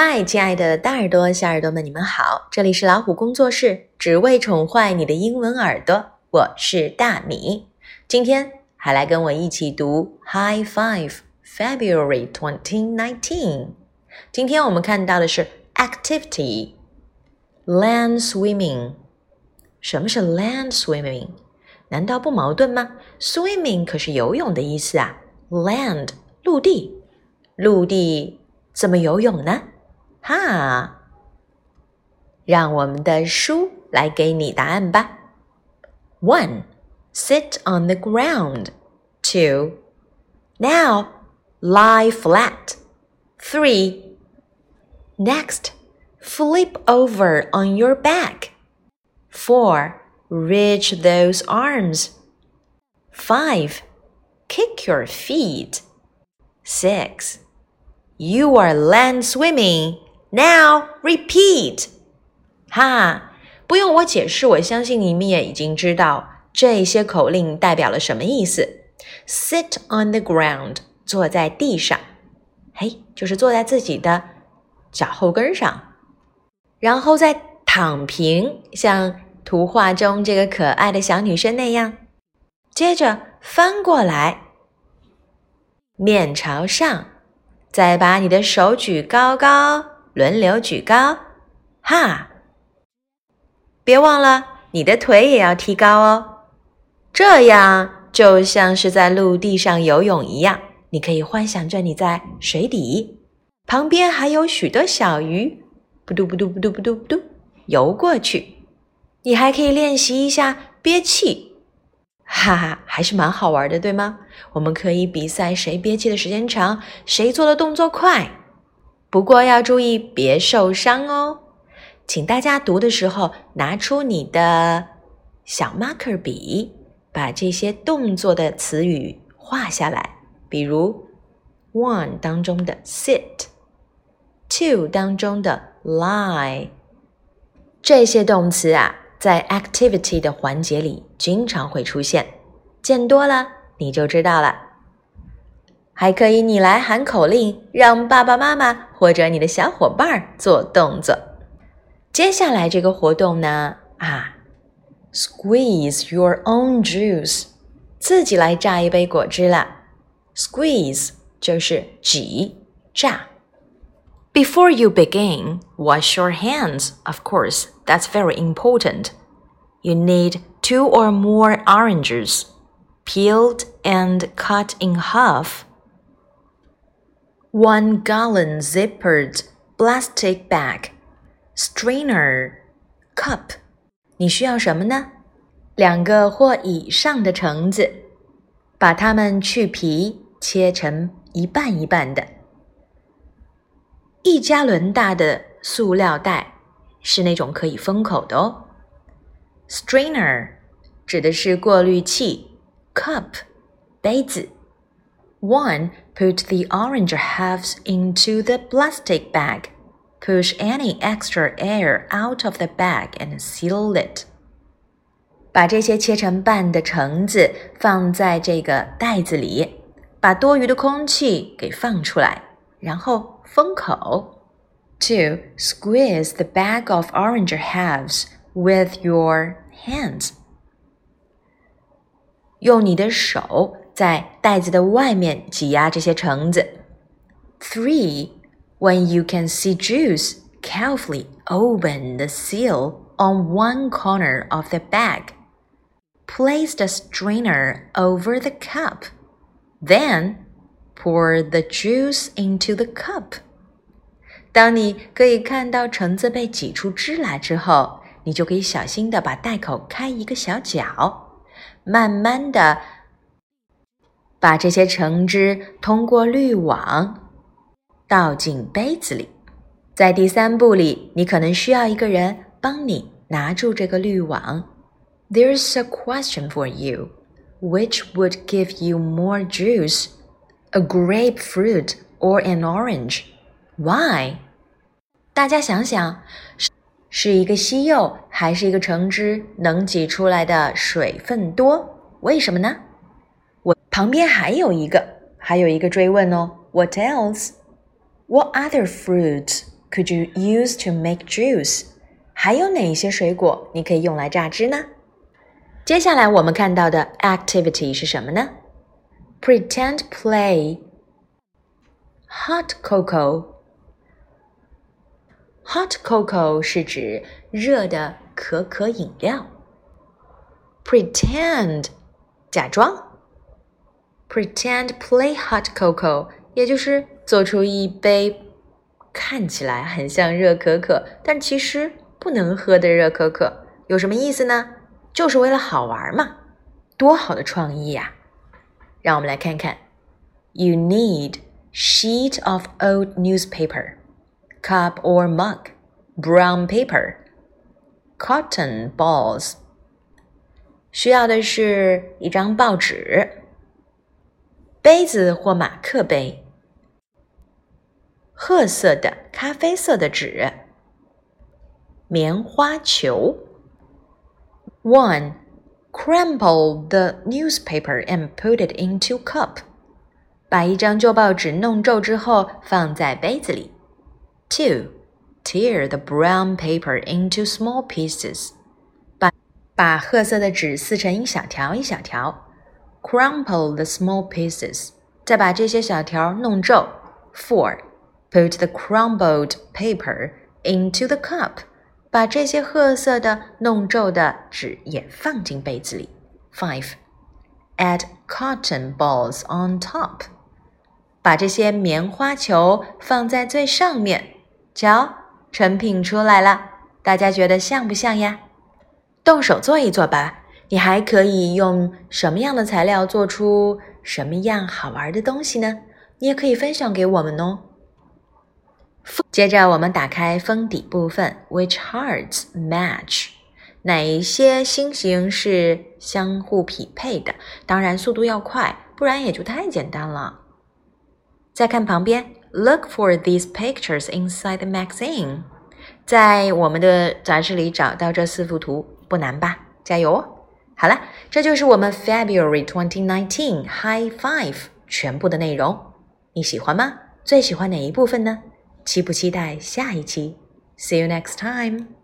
嗨，亲爱的大耳朵、小耳朵们，你们好！这里是老虎工作室，只为宠坏你的英文耳朵。我是大米，今天还来跟我一起读 High Five February 2019。今天我们看到的是 Activity Land Swimming。什么是 Land Swimming？难道不矛盾吗？Swimming 可是游泳的意思啊。Land 陆地，陆地怎么游泳呢？哈，让我们的书来给你答案吧。One, sit on the ground. Two, now lie flat. Three, next flip over on your back. Four, reach those arms. Five, kick your feet. Six, you are land swimming. Now repeat，哈，不用我解释，我相信你们也已经知道这些口令代表了什么意思。Sit on the ground，坐在地上，嘿，就是坐在自己的脚后跟上，然后再躺平，像图画中这个可爱的小女生那样。接着翻过来，面朝上，再把你的手举高高。轮流举高，哈！别忘了，你的腿也要提高哦。这样就像是在陆地上游泳一样，你可以幻想着你在水底，旁边还有许多小鱼，不嘟不嘟不嘟不嘟不嘟游过去。你还可以练习一下憋气，哈哈，还是蛮好玩的，对吗？我们可以比赛谁憋气的时间长，谁做的动作快。不过要注意别受伤哦，请大家读的时候拿出你的小 marker 笔，把这些动作的词语画下来。比如 one 当中的 sit，two 当中的 lie，这些动词啊，在 activity 的环节里经常会出现，见多了你就知道了。还可以，你来喊口令，让爸爸妈妈或者你的小伙伴做动作。接下来这个活动呢，啊，squeeze your own juice，自己来榨一杯果汁了。squeeze 就是挤榨。Before you begin, wash your hands. Of course, that's very important. You need two or more oranges, peeled and cut in half One gallon zippered plastic bag, strainer, cup。你需要什么呢？两个或以上的橙子，把它们去皮，切成一半一半的。一加仑大的塑料袋是那种可以封口的哦。Strainer 指的是过滤器，cup 杯子。One, put the orange halves into the plastic bag. Push any extra air out of the bag and seal it. 把这些切成半的橙子放在这个袋子里，把多余的空气给放出来，然后封口。Two, squeeze the bag of orange halves with your hands. 用你的手 在袋子的外面挤压这些橙子。Three, when you can see juice, carefully open the seal on one corner of the bag. Place the strainer over the cup. Then pour the juice into the cup. 当你可以看到橙子被挤出汁来之后，你就可以小心的把袋口开一个小角，慢慢的 把这些橙汁通过滤网倒进杯子里。在第三步里，你可能需要一个人帮你拿住这个滤网。There's a question for you: Which would give you more juice, a grapefruit or an orange? Why? 大家想想，是一个西柚还是一个橙汁能挤出来的水分多？为什么呢？旁边还有一个，还有一个追问哦。What else? What other fruit could you use to make juice？还有哪些水果你可以用来榨汁呢？接下来我们看到的 activity 是什么呢？Pretend play hot cocoa。Hot cocoa 是指热的可可饮料。Pretend 假装。 Pretend play hot cocoa，也就是做出一杯看起来很像热可可，但其实不能喝的热可可，有什么意思呢？就是为了好玩嘛，多好的创意呀！让我们来看看，You need sheet of old newspaper, cup or mug, brown paper, cotton balls。需要的是一张报纸、 杯子或马克杯、褐色的、咖啡色的纸、棉花球。One, crumple the newspaper and put it into cup. 把一张旧报纸弄皱之后放在杯子里。Two, tear the brown paper into small pieces. 把把褐色的纸撕成一小条一小条。Crumple the small pieces. 再把这些小条弄皱。Four, put the crumbled paper into the cup. 把这些褐色的弄皱的纸也放进杯子里。Five, add cotton balls on top. 把这些棉花球放在最上面。瞧，成品出来了，大家觉得像不像呀？动手做一做吧。你还可以用什么样的材料做出什么样好玩的东西呢？你也可以分享给我们哦。接着我们打开封底部分，Which hearts match？哪一些星形是相互匹配的？当然速度要快，不然也就太简单了。再看旁边，Look for these pictures inside the magazine。在我们的杂志里找到这四幅图，不难吧？加油哦！好了，这就是我们 February 2019 High Five 全部的内容。你喜欢吗？最喜欢哪一部分呢？期不期待下一期？See you next time.